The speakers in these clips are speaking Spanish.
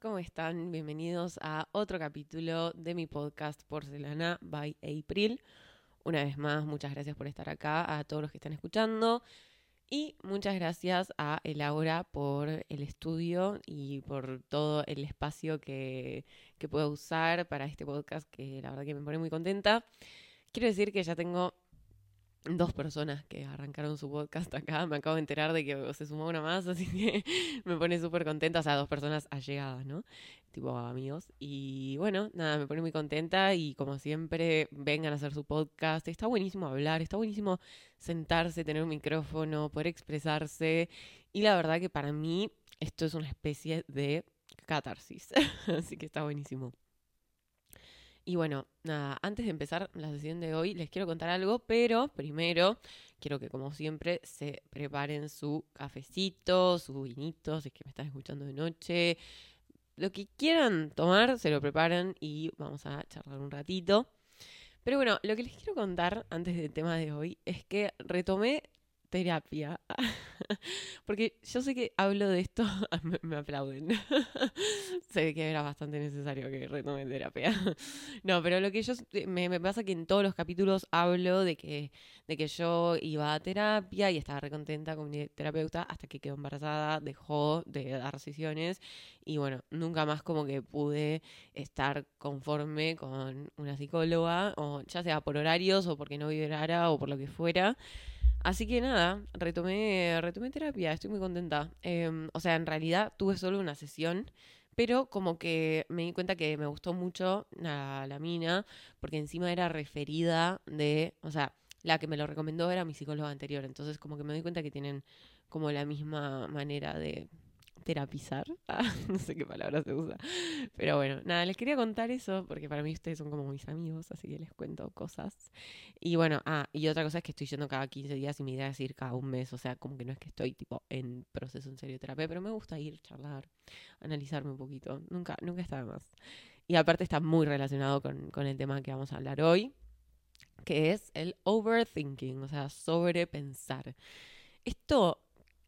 ¿cómo están? Bienvenidos a otro capítulo de mi podcast Porcelana by April. Una vez más, muchas gracias por estar acá, a todos los que están escuchando. Y muchas gracias a Elaura por el estudio y por todo el espacio que, que puedo usar para este podcast, que la verdad que me pone muy contenta. Quiero decir que ya tengo dos personas que arrancaron su podcast acá. Me acabo de enterar de que se sumó una más, así que me pone súper contenta. O sea, dos personas allegadas, ¿no? Tipo amigos. Y bueno, nada, me pone muy contenta y como siempre, vengan a hacer su podcast. Está buenísimo hablar, está buenísimo sentarse, tener un micrófono, poder expresarse. Y la verdad que para mí esto es una especie de catarsis. así que está buenísimo. Y bueno, nada, antes de empezar la sesión de hoy les quiero contar algo, pero primero quiero que como siempre se preparen su cafecito, su vinito, si es que me están escuchando de noche. Lo que quieran tomar, se lo preparan y vamos a charlar un ratito. Pero bueno, lo que les quiero contar antes del tema de hoy es que retomé terapia. Porque yo sé que hablo de esto, me, aplauden. sé que era bastante necesario que retome terapia. no, pero lo que yo me, me, pasa que en todos los capítulos hablo de que, de que yo iba a terapia y estaba recontenta con mi terapeuta hasta que quedó embarazada, dejó de dar sesiones y bueno, nunca más como que pude estar conforme con una psicóloga, o ya sea por horarios o porque no vibrara o por lo que fuera. Así que nada, retomé, retomé terapia, estoy muy contenta. Em, o sea, en realidad tuve solo una sesión, pero como que me di cuenta que me gustó mucho la, mina, porque encima era referida de, o sea, la que me lo recomendó era mi psicóloga anterior, entonces como que me di cuenta que tienen como la misma manera de terapizar. Ah, no sé qué palabra se usa. Pero bueno, nada, les quería contar eso porque para mí ustedes son como mis amigos, así que les cuento cosas. Y bueno, ah, y otra cosa es que estoy yendo cada 15 días y mi idea es ir cada un mes, o sea, como que no es que estoy tipo en proceso en serio terapia, pero me gusta ir, charlar, analizarme un poquito. Nunca, nunca está de más. Y aparte está muy relacionado con, con el tema que vamos a hablar hoy, que es el overthinking, o sea, sobrepensar. Esto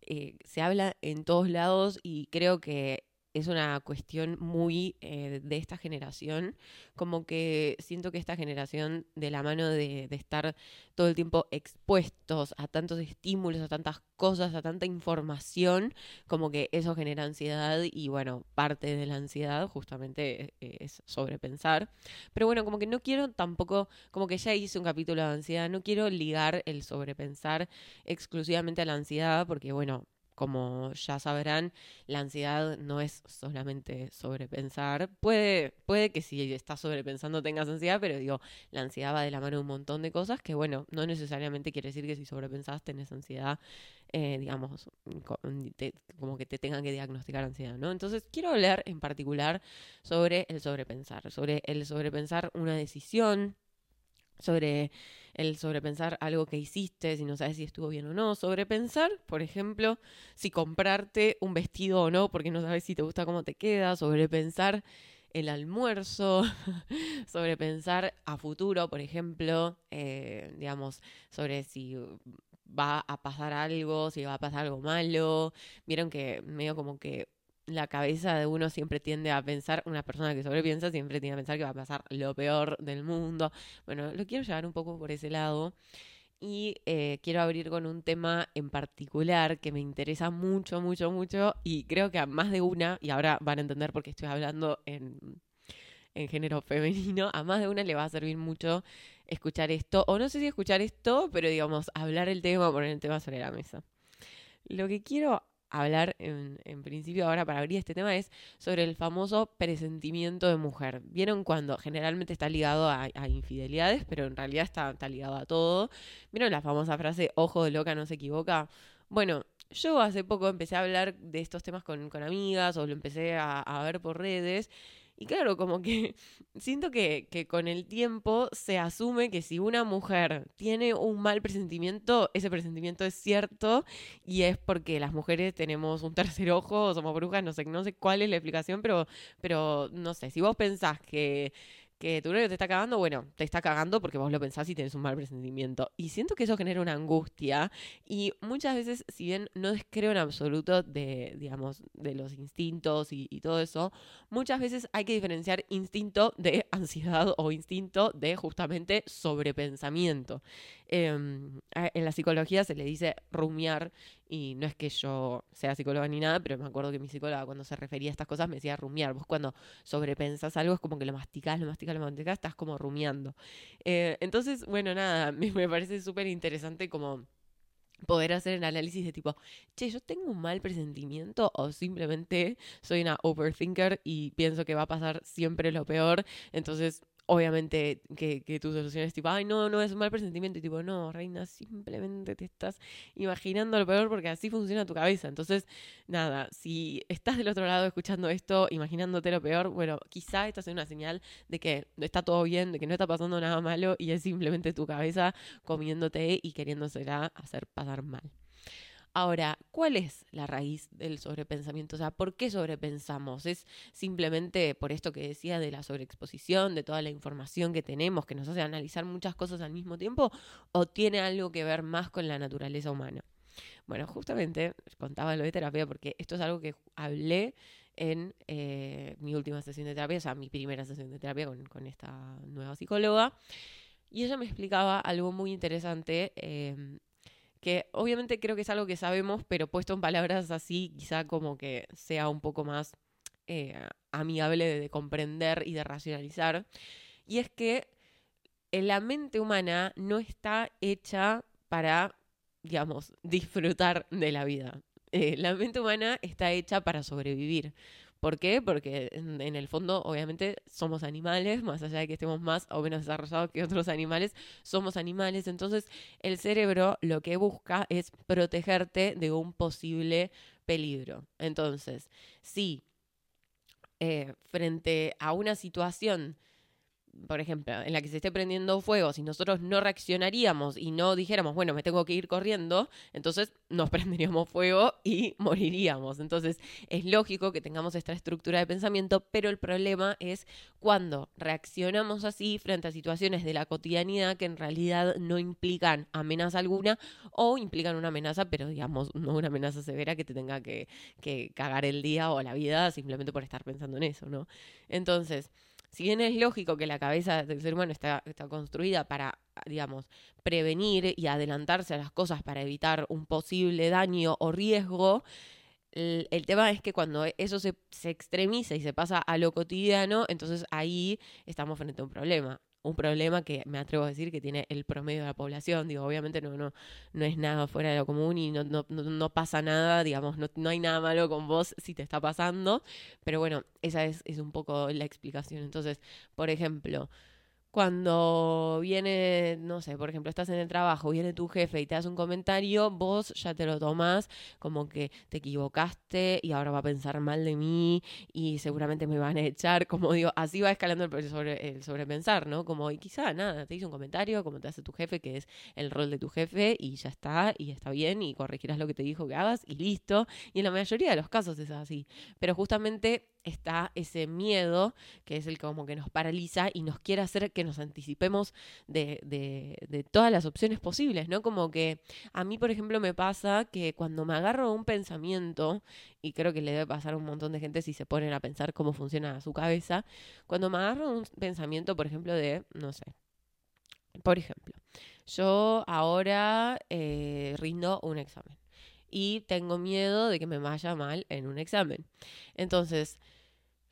eh, se habla en todos lados y creo que es una cuestión muy eh, de esta generación, como que siento que esta generación, de la mano de, de, estar todo el tiempo expuestos a tantos estímulos, a tantas cosas, a tanta información, como que eso genera ansiedad y bueno, parte de la ansiedad justamente eh, es sobrepensar. Pero bueno, como que no quiero tampoco, como que ya hice un capítulo de ansiedad, no quiero ligar el sobrepensar exclusivamente a la ansiedad, porque bueno, como ya sabrán, la ansiedad no es solamente sobrepensar. Puede, puede que si estás sobrepensando tengas ansiedad, pero digo, la ansiedad va de la mano de un montón de cosas que, bueno, no necesariamente quiere decir que si sobrepensás tenés ansiedad, eh, digamos, como que te tengan que diagnosticar ansiedad, ¿no? Entonces, quiero hablar en particular sobre el sobrepensar, sobre el sobrepensar una decisión, sobre el sobrepensar algo que hiciste, si no sabes si estuvo bien o no, sobrepensar, por ejemplo, si comprarte un vestido o no, porque no sabes si te gusta cómo te queda, sobrepensar el almuerzo, sobrepensar a futuro, por ejemplo, eh, digamos, sobre si va a pasar algo, si va a pasar algo malo. Vieron que medio como que la cabeza de uno siempre tiende a pensar, una persona que sobrepiensa siempre tiende a pensar que va a pasar lo peor del mundo. Bueno, lo quiero llevar un poco por ese lado y eh, quiero abrir con un tema en particular que me interesa mucho, mucho, mucho y creo que a más de una, y ahora van a entender por qué estoy hablando en, en género femenino, a más de una le va a servir mucho escuchar esto, o no sé si escuchar esto, pero digamos, hablar el tema, poner el tema sobre la mesa. Lo que quiero hablar en, principio ahora para abrir este tema es sobre el famoso presentimiento de mujer. ¿Vieron cuando generalmente está ligado a, infidelidades, pero en realidad está, ligado a todo? ¿Vieron la famosa frase, ojo de loca no se equivoca? Bueno, yo hace poco empecé a hablar de estos temas con, amigas o lo empecé a ver por redes y claro, como que siento que, que, con el tiempo se asume que si una mujer tiene un mal presentimiento, ese presentimiento es cierto y es porque las mujeres tenemos un tercer ojo, somos brujas, no sé, no sé cuál es la explicación, pero, pero no sé, si vos pensás que que tu novio te está cagando, bueno, te está cagando porque vos lo pensás y tenés un mal presentimiento. Y siento que eso genera una angustia y muchas veces, si bien no descreo en absoluto de, digamos, de los instintos y, y todo eso, muchas veces hay que diferenciar instinto de ansiedad o instinto de justamente sobrepensamiento. Em, en la psicología se le dice rumiar y no es que yo sea psicóloga ni nada, pero me acuerdo que mi psicóloga cuando se refería a estas cosas me decía rumiar. Vos cuando sobrepensas algo es como que lo masticás, lo masticás, lo masticás, estás como rumiando. Eh, entonces, bueno, nada, me, me parece súper interesante como poder hacer el análisis de tipo, che, yo tengo un mal presentimiento o simplemente soy una overthinker y pienso que va a pasar siempre lo peor, entonces obviamente que, que tu solución es tipo, ay, no, no, es un mal presentimiento. Y tipo, no, reina, simplemente te estás imaginando lo peor porque así funciona tu cabeza. Entonces, nada, si estás del otro lado escuchando esto, imaginándote lo peor, bueno, quizá esta sea una señal de que está todo bien, de que no está pasando nada malo y es simplemente tu cabeza comiéndote y queriéndosela hacer pasar mal. Ahora, ¿cuál es la raíz del sobrepensamiento? O sea, ¿por qué sobrepensamos? ¿Es simplemente por esto que decía de la sobreexposición, de toda la información que tenemos, que nos hace analizar muchas cosas al mismo tiempo? ¿O tiene algo que ver más con la naturaleza humana? Bueno, justamente contaba lo de terapia porque esto es algo que hablé en eh, mi última sesión de terapia, o sea, mi primera sesión de terapia con, esta nueva psicóloga. Y ella me explicaba algo muy interesante eh, que obviamente creo que es algo que sabemos, pero puesto en palabras así, quizá como que sea un poco más eh, amigable de, comprender y de racionalizar. Y es que la mente humana no está hecha para, digamos, disfrutar de la vida. Eh, la mente humana está hecha para sobrevivir. ¿Por qué? Porque en, el fondo, obviamente, somos animales, más allá de que estemos más o menos desarrollados que otros animales, somos animales. Entonces, el cerebro lo que busca es protegerte de un posible peligro. Entonces, si eh, frente a una situación por ejemplo, en la que se esté prendiendo fuego, si nosotros no reaccionaríamos y no dijéramos, bueno, me tengo que ir corriendo, entonces nos prenderíamos fuego y moriríamos. Entonces es lógico que tengamos esta estructura de pensamiento, pero el problema es cuando reaccionamos así frente a situaciones de la cotidianidad que en realidad no implican amenaza alguna o implican una amenaza, pero digamos, no una amenaza severa que te tenga que, que cagar el día o la vida simplemente por estar pensando en eso, ¿no? Entonces, si bien es lógico que la cabeza del ser humano está, construida para, digamos, prevenir y adelantarse a las cosas para evitar un posible daño o riesgo, el, el, tema es que cuando eso se, se, extremiza y se pasa a lo cotidiano, entonces ahí estamos frente a un problema un problema que me atrevo a decir que tiene el promedio de la población. Digo, obviamente no, no, no es nada fuera de lo común y no, no, no pasa nada, digamos, no, no hay nada malo con vos si te está pasando. Pero bueno, esa es, es un poco la explicación. Entonces, por ejemplo, cuando viene, no sé, por ejemplo, estás en el trabajo, viene tu jefe y te hace un comentario, vos ya te lo tomás como que te equivocaste y ahora va a pensar mal de mí y seguramente me van a echar, como digo, así va escalando el, sobre, el sobrepensar, ¿no? Como, y quizá nada, te hizo un comentario, como te hace tu jefe, que es el rol de tu jefe y ya está, y está bien, y corregirás lo que te dijo que hagas y listo. Y en la mayoría de los casos es así. Pero justamente está ese miedo que es el que como que nos paraliza y nos quiere hacer que nos anticipemos de, de, todas las opciones posibles, ¿no? Como que a mí, por ejemplo, me pasa que cuando me agarro un pensamiento, y creo que le debe pasar a un montón de gente si se ponen a pensar cómo funciona su cabeza, cuando me agarro un pensamiento, por ejemplo, de, no sé, por ejemplo, yo ahora eh, rindo un examen y tengo miedo de que me vaya mal en un examen. Entonces,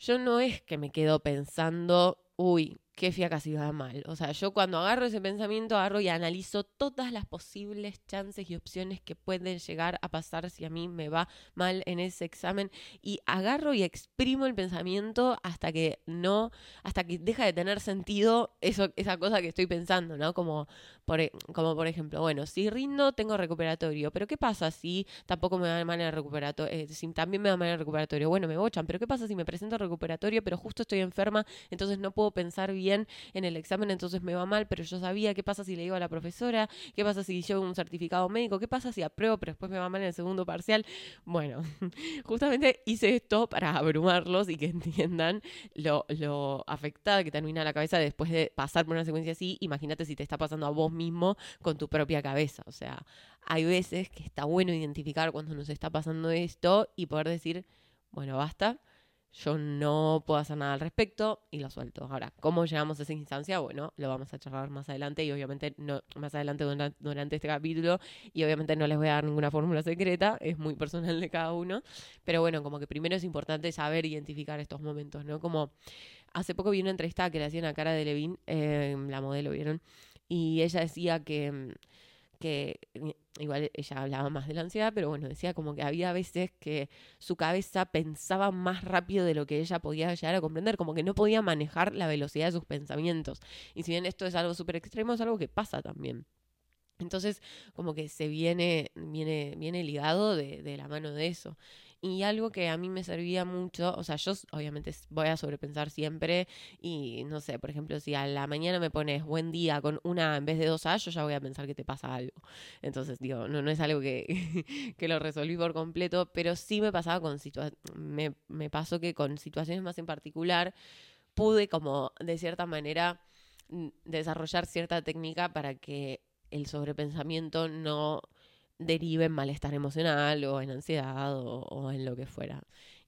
yo no es que me quedo pensando, uy, qué fiaca si va mal. O sea, yo cuando agarro ese pensamiento, agarro y analizo todas las posibles chances y opciones que pueden llegar a pasar si a mí me va mal en ese examen. Y agarro y exprimo el pensamiento hasta que no, hasta que deja de tener sentido eso, esa cosa que estoy pensando, ¿no? Como por, e, como por ejemplo, bueno, si rindo, tengo recuperatorio. Pero ¿qué pasa si tampoco me va mal en el recuperatorio? Eh, también me va mal en el recuperatorio. Bueno, me bochan. Pero ¿qué pasa si me presento recuperatorio, pero justo estoy enferma, entonces no puedo pensar bien? Bien en el examen, entonces me va mal, pero yo sabía qué pasa si le digo a la profesora, qué pasa si llevo un certificado médico, qué pasa si apruebo, pero después me va mal en el segundo parcial. Bueno, justamente hice esto para abrumarlos y que entiendan lo, lo afectada que termina la cabeza después de pasar por una secuencia así. Imagínate si te está pasando a vos mismo con tu propia cabeza. O sea, hay veces que está bueno identificar cuando nos está pasando esto y poder decir, bueno, basta, yo no puedo hacer nada al respecto y lo suelto. Ahora, ¿cómo llegamos a esa instancia? Bueno, lo vamos a charlar más adelante y obviamente no, más adelante durante, este capítulo y obviamente no les voy a dar ninguna fórmula secreta, es muy personal de cada uno, pero bueno, como que primero es importante saber identificar estos momentos, ¿no? Como hace poco vi una entrevista que le hacían a Cara de Levin, eh, la modelo, ¿vieron? Y ella decía que que igual ella hablaba más de la ansiedad, pero bueno, decía como que había veces que su cabeza pensaba más rápido de lo que ella podía llegar a comprender, como que no podía manejar la velocidad de sus pensamientos. Y si bien esto es algo súper extremo, es algo que pasa también. Entonces, como que se viene, viene, viene ligado de, de la mano de eso. Y algo que a mí me servía mucho, o sea, yo obviamente voy a sobrepensar siempre y no sé, por ejemplo, si a la mañana me pones buen día con una en vez de dos A, yo ya voy a pensar que te pasa algo. Entonces, digo, no, es algo que, que lo resolví por completo, pero sí me pasaba con situaciones, me, me pasó que con situaciones más en particular pude como de cierta manera desarrollar cierta técnica para que el sobrepensamiento no derive en malestar emocional o en ansiedad o, en lo que fuera.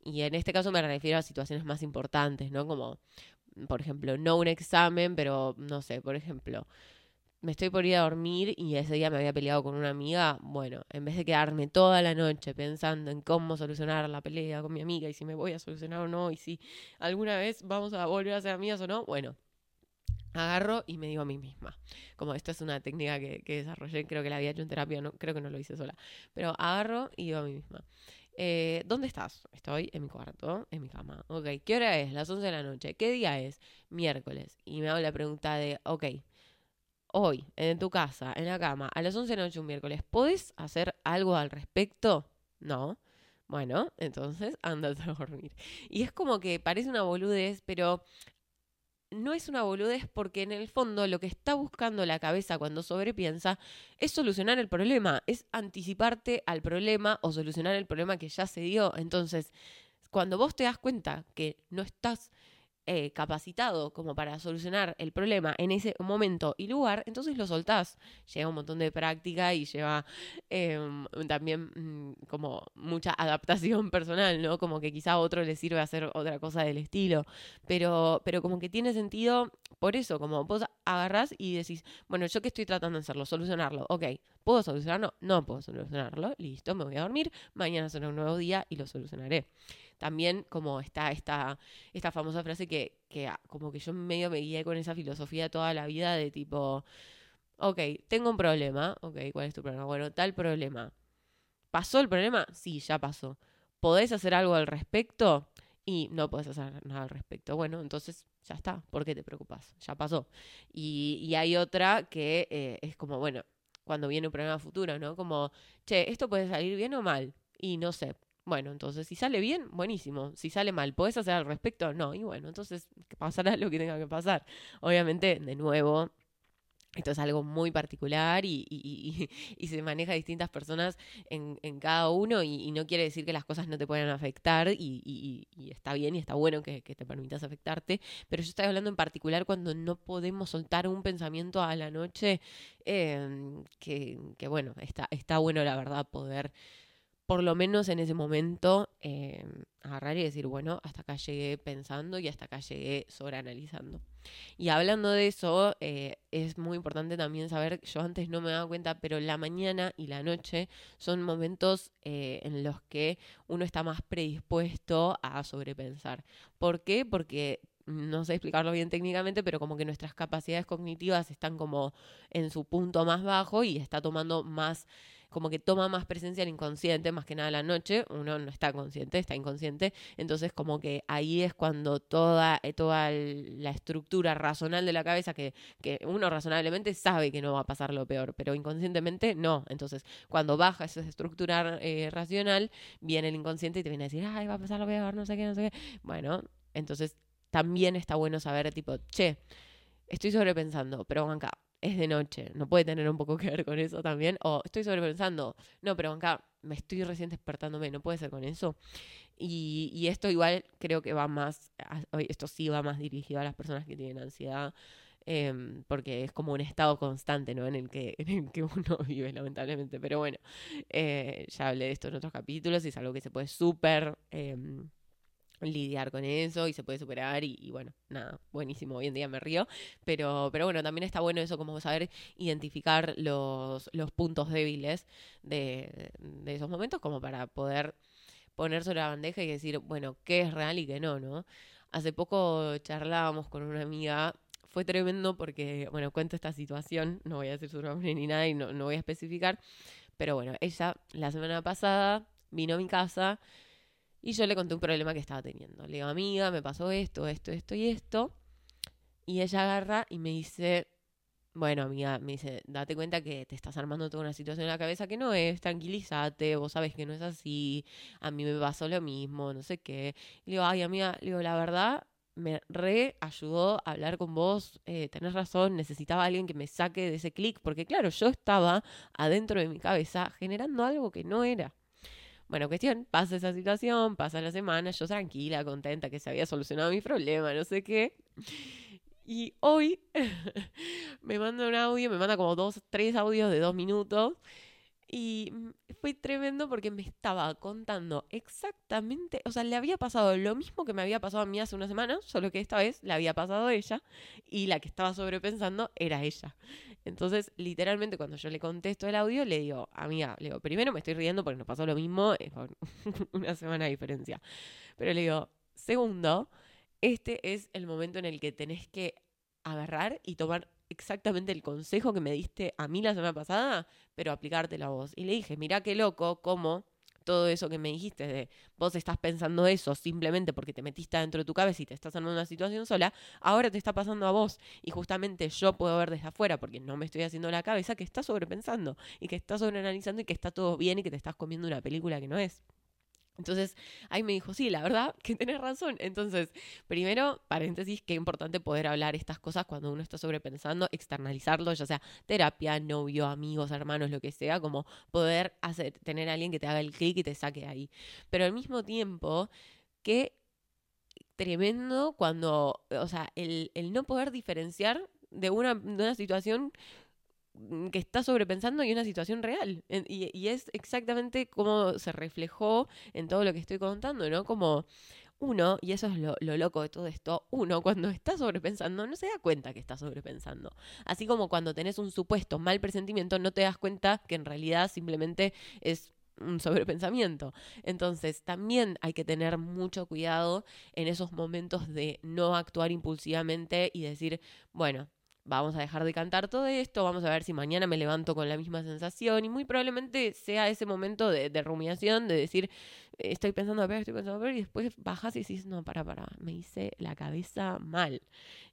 Y en este caso me refiero a situaciones más importantes, ¿no? Como, por ejemplo, no un examen, pero no sé, por ejemplo, me estoy por ir a dormir y ese día me había peleado con una amiga, bueno, en vez de quedarme toda la noche pensando en cómo solucionar la pelea con mi amiga y si me voy a solucionar o no y si alguna vez vamos a volver a ser amigas o no, bueno, agarro y me digo a mí misma. Como esto es una técnica que, desarrollé, creo que la había hecho en terapia, no, creo que no lo hice sola. Pero agarro y digo a mí misma. Eh, ¿Dónde estás? Estoy en mi cuarto, en mi cama. Ok, ¿qué hora es? Las 11 de la noche. ¿Qué día es? Miércoles. Y me hago la pregunta de, ok, hoy, en tu casa, en la cama, a las 11 de la noche un miércoles, ¿podés hacer algo al respecto? No. Bueno, entonces ándate a dormir. Y es como que parece una boludez, pero no es una boludez porque en el fondo lo que está buscando la cabeza cuando sobrepiensa es solucionar el problema, es anticiparte al problema o solucionar el problema que ya se dio. Entonces, cuando vos te das cuenta que no estás eh, capacitado como para solucionar el problema en ese momento y lugar, entonces lo soltás. Lleva un montón de práctica y lleva em, también mm, como mucha adaptación personal, ¿no? Como que quizá a otro le sirve hacer otra cosa del estilo, pero, pero como que tiene sentido por eso, como vos agarrás y decís, bueno, yo que estoy tratando de hacerlo, solucionarlo, ok, ¿puedo solucionarlo? No puedo solucionarlo, listo, me voy a dormir, mañana será un nuevo día y lo solucionaré también como está esta, esta famosa frase que, que como que yo medio me guié con esa filosofía toda la vida de tipo, ok, tengo un problema, ok, ¿cuál es tu problema? Bueno, tal problema. ¿Pasó el problema? Sí, ya pasó. ¿Podés hacer algo al respecto? Y no podés hacer nada al respecto. Bueno, entonces ya está. ¿Por qué te preocupas? Ya pasó. Y, y hay otra que eh, es como, bueno, cuando viene un problema futuro, ¿no? Como, che, ¿esto puede salir bien o mal? Y no sé, bueno, entonces, si sale bien, buenísimo. Si sale mal, ¿podés hacer al respecto? No. Y bueno, entonces pasará lo que tenga que pasar. Obviamente, de nuevo, esto es algo muy particular y, y, y, se maneja a distintas personas en, en cada uno y, no quiere decir que las cosas no te puedan afectar y, está bien y está bueno que, que, te permitas afectarte, pero yo estoy hablando en particular cuando no podemos soltar un pensamiento a la noche eh, que, que, bueno, está, está bueno la verdad poder por lo menos en ese momento, eh, agarrar y decir, bueno, hasta acá llegué pensando y hasta acá llegué sobreanalizando. Y hablando de eso, eh, es muy importante también saber, yo antes no me daba cuenta, pero la mañana y la noche son momentos eh, en los que uno está más predispuesto a sobrepensar. ¿Por qué? Porque no sé explicarlo bien técnicamente, pero como que nuestras capacidades cognitivas están como en su punto más bajo y está tomando más como que toma más presencia el inconsciente, más que nada la noche, uno no está consciente, está inconsciente, entonces como que ahí es cuando toda, eh, toda la estructura razonal de la cabeza, que, que uno razonablemente sabe que no va a pasar lo peor, pero inconscientemente no, entonces cuando baja esa estructura eh, racional, viene el inconsciente y te viene a decir, ay, va a pasar lo peor, no sé qué, no sé qué, bueno, entonces también está bueno saber tipo, che, estoy sobrepensando, pero acá es de noche, no puede tener un poco que ver con eso también. O estoy sobrepensando, no, pero acá me estoy recién despertándome, no puede ser con eso. Y, esto igual creo que va más, esto sí va más dirigido a las personas que tienen ansiedad. Em, porque es como un estado constante, ¿no? En el que, en el que uno vive, lamentablemente. Pero bueno, eh, ya hablé de esto en otros capítulos y es algo que se puede súper em, lidiar con eso y se puede superar y, bueno, nada, buenísimo, hoy en día me río, pero, pero bueno, también está bueno eso como saber identificar los, los puntos débiles de, de esos momentos como para poder poner sobre la bandeja y decir, bueno, qué es real y qué no, ¿no? Hace poco charlábamos con una amiga, fue tremendo porque, bueno, cuento esta situación, no voy a decir su nombre ni nada y no, no voy a especificar, pero bueno, ella la semana pasada vino a mi casa y yo le conté un problema que estaba teniendo. Le digo, amiga, me pasó esto, esto, esto y esto. Y ella agarra y me dice, bueno, amiga, me dice, date cuenta que te estás armando toda una situación en la cabeza que no es, tranquilízate, vos sabes que no es así, a mí me pasó lo mismo, no sé qué. Y le digo, ay, amiga, le digo, la verdad, me re ayudó a hablar con vos, eh, tenés razón, necesitaba alguien que me saque de ese clic, porque claro, yo estaba adentro de mi cabeza generando algo que no era. Bueno, cuestión, pasa esa situación, pasa la semana, yo tranquila, contenta que se había solucionado mi problema, no sé qué. Y hoy me manda un audio, me manda como dos, tres audios de dos minutos. Y fue tremendo porque me estaba contando exactamente, o sea, le había pasado lo mismo que me había pasado a mí hace una semana, solo que esta vez le había pasado a ella y la que estaba sobrepensando era ella. Entonces, literalmente, cuando yo le contesto el audio, le digo, amiga, le digo, primero me estoy riendo porque nos pasó lo mismo, es una semana de diferencia. Pero le digo, segundo, este es el momento en el que tenés que agarrar y tomar exactamente el consejo que me diste a mí la semana pasada, pero aplicártelo a vos. Y le dije, mira qué loco, cómo todo eso que me dijiste de vos estás pensando eso simplemente porque te metiste dentro de tu cabeza y te estás en una situación sola, ahora te está pasando a vos. Y justamente yo puedo ver desde afuera, porque no me estoy haciendo la cabeza, que estás sobrepensando y que estás sobreanalizando y que está todo bien y que te estás comiendo una película que no es. Entonces, ahí me dijo, sí, la verdad que tenés razón. Entonces, primero, paréntesis, qué importante poder hablar estas cosas cuando uno está sobrepensando, externalizarlo, ya sea terapia, novio, amigos, hermanos, lo que sea, como poder tener a alguien que te haga el clic y te saque ahí. Pero al mismo tiempo, qué tremendo cuando, o sea, el, el no poder diferenciar de una, de una situación que está sobrepensando y una situación real. Y, es exactamente como se reflejó en todo lo que estoy contando, ¿no? Como uno, y eso es lo, lo, loco de todo esto, uno cuando está sobrepensando no se da cuenta que está sobrepensando. Así como cuando tenés un supuesto mal presentimiento, no te das cuenta que en realidad simplemente es un sobrepensamiento. Entonces, también hay que tener mucho cuidado en esos momentos de no actuar impulsivamente y decir, bueno, vamos a dejar de cantar todo esto, vamos a ver si mañana me levanto con la misma sensación y muy probablemente sea ese momento de, rumiación, de decir, estoy pensando a ver, estoy pensando ver, y después bajas y dices, no, para, para, me hice la cabeza mal.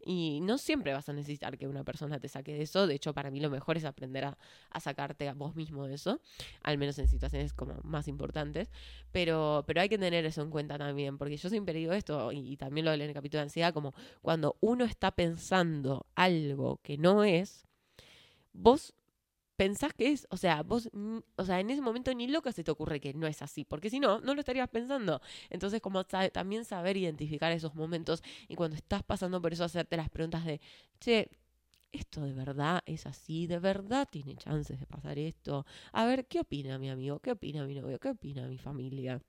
Y no siempre vas a necesitar que una persona te saque de eso, de hecho para mí lo mejor es aprender a, sacarte a vos mismo de eso, al menos en situaciones como más importantes, pero, pero hay que tener eso en cuenta también, porque yo siempre digo esto, y, y también lo hablé en el capítulo de ansiedad, como cuando uno está pensando algo que no es, vos pensás que es, o sea, vos, o sea, en ese momento ni loca se te ocurre que no es así, porque si no, no lo estarías pensando. Entonces, como también saber identificar esos momentos y cuando estás pasando por eso, hacerte las preguntas de, che, ¿esto de verdad es así? ¿De verdad tiene chances de pasar esto? A ver, ¿qué opina mi amigo? ¿Qué opina mi novio? ¿Qué opina mi familia?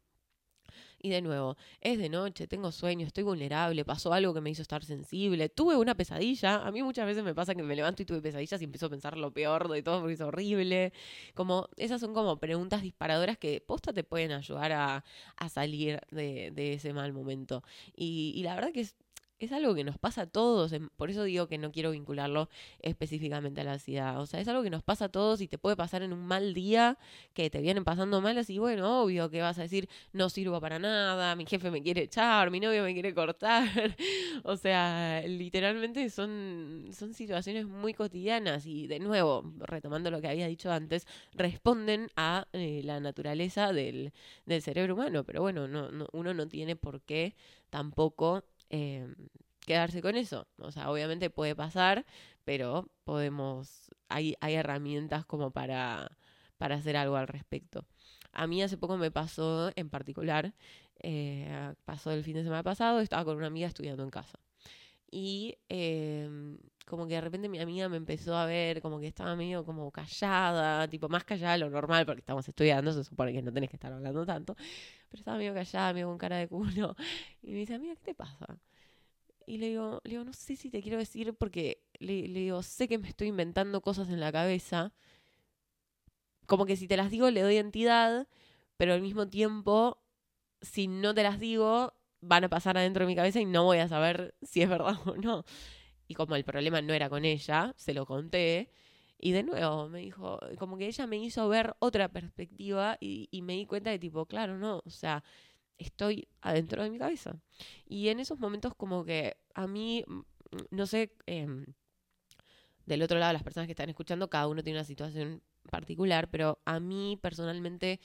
Y de nuevo, es de noche, tengo sueño, estoy vulnerable, pasó algo que me hizo estar sensible, tuve una pesadilla. A mí muchas veces me pasa que me levanto y tuve pesadillas y empiezo a pensar lo peor de todo porque es horrible. Como, esas son como preguntas disparadoras que posta te pueden ayudar a, salir de, ese mal momento. Y, y la verdad que es es algo que nos pasa a todos, por eso digo que no quiero vincularlo específicamente a la ansiedad, o sea, es algo que nos pasa a todos y te puede pasar en un mal día que te vienen pasando mal, así bueno, obvio que vas a decir, no sirvo para nada, mi jefe me quiere echar, mi novio me quiere cortar, o sea, literalmente son, son situaciones muy cotidianas y de nuevo, retomando lo que había dicho antes, responden a eh, la naturaleza del, del cerebro humano, pero bueno, no, no, uno no tiene por qué tampoco Em, quedarse con eso. O sea, obviamente puede pasar, pero podemos, hay, hay herramientas como para, para hacer algo al respecto. A mí hace poco me pasó en particular, eh, pasó el fin de semana pasado, estaba con una amiga estudiando en casa. Y em, como que de repente mi amiga me empezó a ver como que estaba medio como callada, tipo más callada de lo normal, porque estamos estudiando, se supone que no tenés que estar hablando tanto, pero estaba medio callada, medio con cara de culo. Y me dice, amiga, ¿qué te pasa? Y le digo, le digo, no sé si te quiero decir porque le, le digo, sé que me estoy inventando cosas en la cabeza. Como que si te las digo le doy entidad, pero al mismo tiempo, si no te las digo, van a pasar adentro de mi cabeza y no voy a saber si es verdad o no. Y como el problema no era con ella, se lo conté. Y de nuevo me dijo, como que ella me hizo ver otra perspectiva y, me di cuenta de tipo, claro, no, o sea, estoy adentro de mi cabeza. Y en esos momentos como que a mí, mm, no sé, em, del otro lado, las personas que están escuchando, cada uno tiene una situación particular, pero a mí personalmente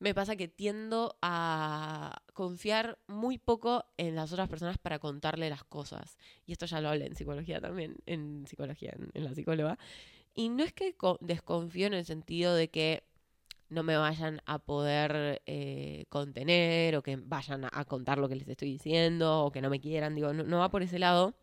me pasa que tiendo a confiar muy poco en las otras personas para contarle las cosas. Y esto ya lo hablé en psicología también, en psicología, en, la psicóloga. Y no es que desconfío en el sentido de que no me vayan a poder eh, contener o que vayan a, contar lo que les estoy diciendo o que no me quieran. Digo, no va por ese lado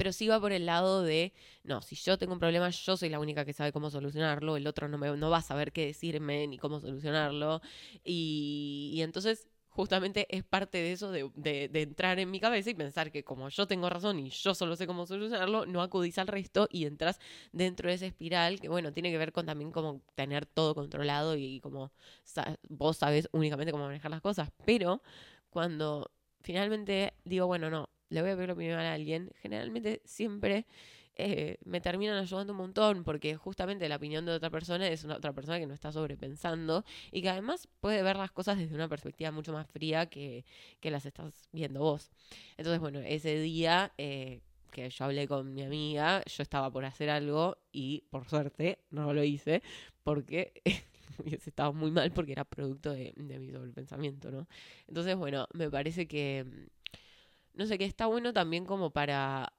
pero sí va por el lado de, no, si yo tengo un problema, yo soy la única que sabe cómo solucionarlo, el otro no, me, no va a saber qué decirme ni cómo solucionarlo. Y, entonces justamente es parte de eso, de, de, entrar en mi cabeza y pensar que como yo tengo razón y yo solo sé cómo solucionarlo, no acudís al resto y entras dentro de esa espiral que, bueno, tiene que ver con también como tener todo controlado y como vos sabes únicamente cómo manejar las cosas. Pero cuando finalmente digo, bueno, no, le voy a pedir opinión a alguien, generalmente siempre eh, me terminan ayudando un montón porque justamente la opinión de otra persona es una otra persona que no está sobrepensando y que además puede ver las cosas desde una perspectiva mucho más fría que, que las estás viendo vos. Entonces, bueno, ese día eh, que yo hablé con mi amiga, yo estaba por hacer algo y por suerte no lo hice porque hubiese estado muy mal porque era producto de, mi sobrepensamiento, ¿no? Entonces, bueno, me parece que no sé, que está bueno también como para...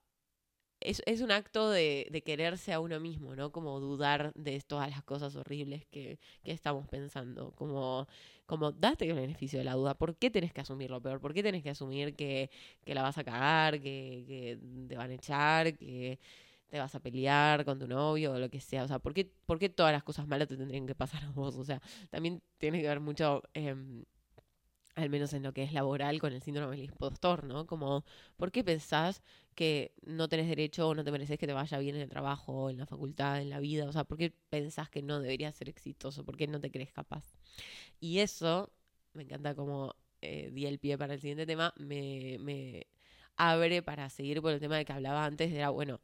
Es, es un acto de, de, quererse a uno mismo, ¿no? Como dudar de todas las cosas horribles que, que estamos pensando. Como, como date el beneficio de la duda. ¿Por qué tenés que asumir lo peor? ¿Por qué tenés que asumir que, que la vas a cagar, que, que te van a echar, que te vas a pelear con tu novio o lo que sea. O sea, ¿por qué, ¿por qué todas las cosas malas te tendrían que pasar a vos? O sea, también tiene que ver mucho eh, al menos en lo que es laboral, con el síndrome del impostor, ¿no? Como, ¿por qué pensás que no tenés derecho o no te mereces que te vaya bien en el trabajo, en la facultad, en la vida? O sea, ¿por qué pensás que no deberías ser exitoso? ¿Por qué no te crees capaz? Y eso, me encanta como eh, di el pie para el siguiente tema, me, me abre para seguir por el tema de que hablaba antes, era, bueno,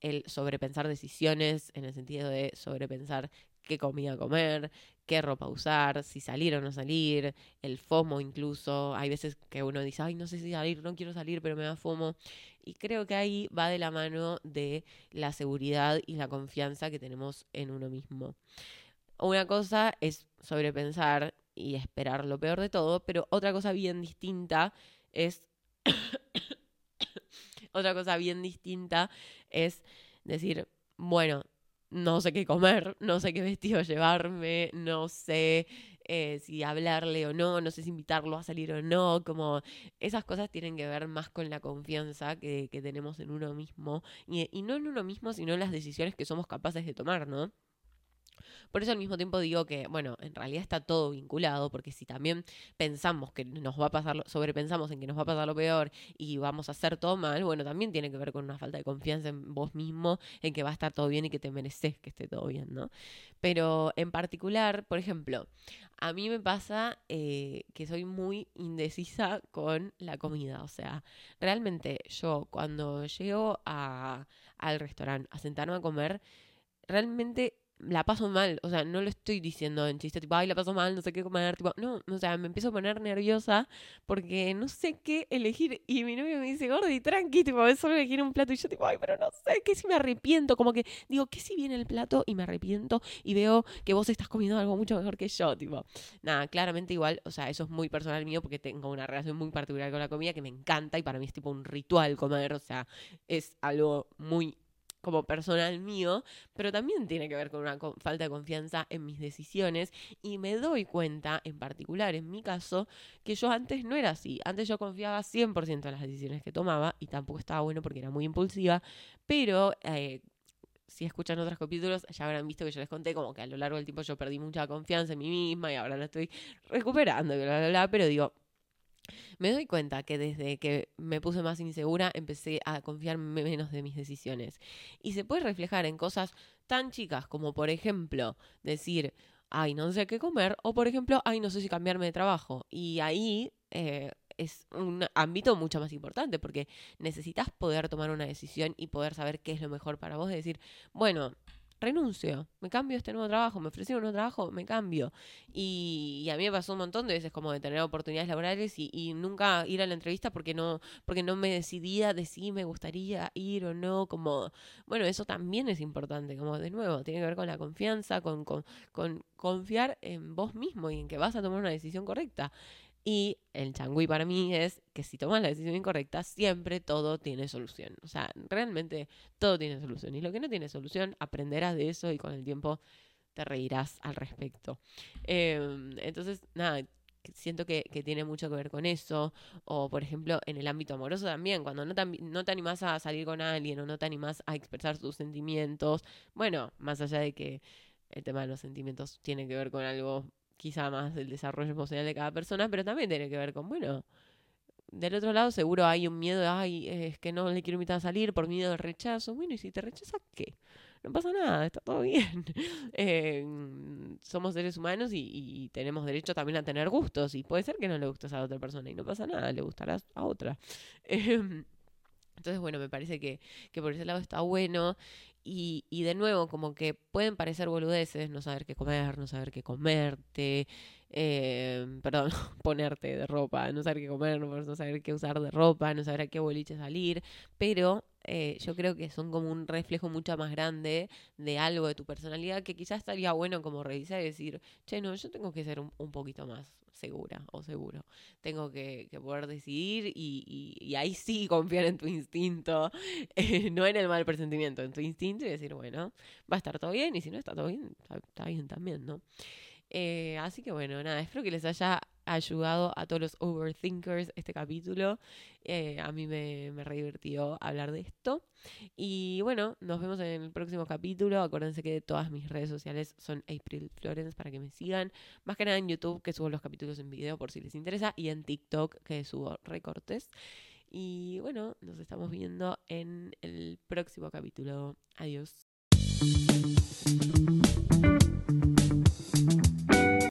el sobrepensar decisiones, en el sentido de sobrepensar qué comida comer, qué ropa usar, si salir o no salir, el FOMO incluso. Hay veces que uno dice, ay, no sé si salir, no quiero salir, pero me da FOMO. Y creo que ahí va de la mano de la seguridad y la confianza que tenemos en uno mismo. Una cosa es sobrepensar y esperar lo peor de todo, pero otra cosa bien distinta es... otra cosa bien distinta es decir, bueno, no sé qué comer, no sé qué vestido llevarme, no sé eh, si hablarle o no, no sé si invitarlo a salir o no, como esas cosas tienen que ver más con la confianza que, que tenemos en uno mismo y, y no en uno mismo, sino en las decisiones que somos capaces de tomar, ¿no? Por eso al mismo tiempo digo que, bueno, en realidad está todo vinculado, porque si también pensamos que nos va a pasar, sobrepensamos en que nos va a pasar lo peor y vamos a hacer todo mal, bueno, también tiene que ver con una falta de confianza en vos mismo, en que va a estar todo bien y que te mereces que esté todo bien, ¿no? Pero en particular, por ejemplo, a mí me pasa eh, que soy muy indecisa con la comida. O sea, realmente yo cuando llego a, al restaurante a sentarme a comer, realmente la paso mal, o sea, no lo estoy diciendo en chiste, tipo, ay, la paso mal, no sé qué comer, tipo, no, o sea, me empiezo a poner nerviosa porque no sé qué elegir y mi novio me dice, gordi, tranqui, tipo, es solo elegir un plato y yo tipo, ay, pero no sé, ¿qué si me arrepiento? Como que digo, ¿qué si viene el plato y me arrepiento y veo que vos estás comiendo algo mucho mejor que yo, tipo, nada, claramente igual, o sea, eso es muy personal mío porque tengo una relación muy particular con la comida que me encanta y para mí es tipo un ritual comer, o sea, es algo muy como personal mío, pero también tiene que ver con una falta de confianza en mis decisiones y me doy cuenta, en particular en mi caso, que yo antes no era así. Antes yo confiaba 100% en las decisiones que tomaba y tampoco estaba bueno porque era muy impulsiva, pero... Eh, si escuchan otros capítulos, ya habrán visto que yo les conté como que a lo largo del tiempo yo perdí mucha confianza en mí misma y ahora la estoy recuperando, bla, bla, bla, pero digo, me doy cuenta que desde que me puse más insegura empecé a confiar menos de mis decisiones. Y se puede reflejar en cosas tan chicas como, por ejemplo, decir, ay, no sé qué comer, o por ejemplo, ay, no sé si cambiarme de trabajo. Y ahí eh, es un ámbito mucho más importante porque necesitas poder tomar una decisión y poder saber qué es lo mejor para vos. De decir, bueno, renuncio, me cambio a este nuevo trabajo, me ofrecieron un nuevo trabajo, me cambio. Y, a mí me pasó un montón de veces como de tener oportunidades laborales y, nunca ir a la entrevista porque no, porque no me decidía de si me gustaría ir o no, como, bueno, eso también es importante, como de nuevo, tiene que ver con la confianza, con, con, con confiar en vos mismo y en que vas a tomar una decisión correcta. Y el changui para mí es que si tomas la decisión incorrecta, siempre todo tiene solución. O sea, realmente todo tiene solución. Y lo que no tiene solución, aprenderás de eso y con el tiempo te reirás al respecto. Em, entonces, nada, siento que, tiene mucho que ver con eso. O, por ejemplo, en el ámbito amoroso también, cuando no te, no te animás a salir con alguien o no te animás a expresar tus sentimientos. Bueno, más allá de que el tema de los sentimientos tiene que ver con algo quizá más del desarrollo emocional de cada persona, pero también tiene que ver con, bueno, del otro lado seguro hay un miedo, ay, es que no le quiero invitar a salir por miedo al rechazo. Bueno, y si te rechazas, ¿qué? No pasa nada, está todo bien. Eh, somos seres humanos y, tenemos derecho también a tener gustos. Y puede ser que no le gustes a otra persona y no pasa nada, le gustarás a otra. Em, entonces, bueno, me parece que, que por ese lado está bueno. Y, y de nuevo, como que pueden parecer boludeces, no saber qué comer, no saber qué comerte, eh, perdón, ponerte de ropa, no saber qué comer, no saber qué usar de ropa, no saber a qué boliche salir, pero eh, yo creo que son como un reflejo mucho más grande de algo de tu personalidad que quizás estaría bueno como revisar y decir, che, no, yo tengo que ser un, un poquito más segura o seguro. Tengo que, poder decidir y, y, ahí sí confiar en tu instinto, eh, no en el mal presentimiento, en tu instinto y decir, bueno, va a estar todo bien y si no está todo bien, está, bien también, ¿no? Eh, así que bueno, nada, espero que les haya ayudado a todos los overthinkers este capítulo. Eh, a mí me, me divertido hablar de esto. Y bueno, nos vemos en el próximo capítulo. Acuérdense que todas mis redes sociales son April Florence para que me sigan. Más que nada en YouTube, que subo los capítulos en video por si les interesa. Y en TikTok, que subo recortes. Y bueno, nos estamos viendo en el próximo capítulo. Adiós.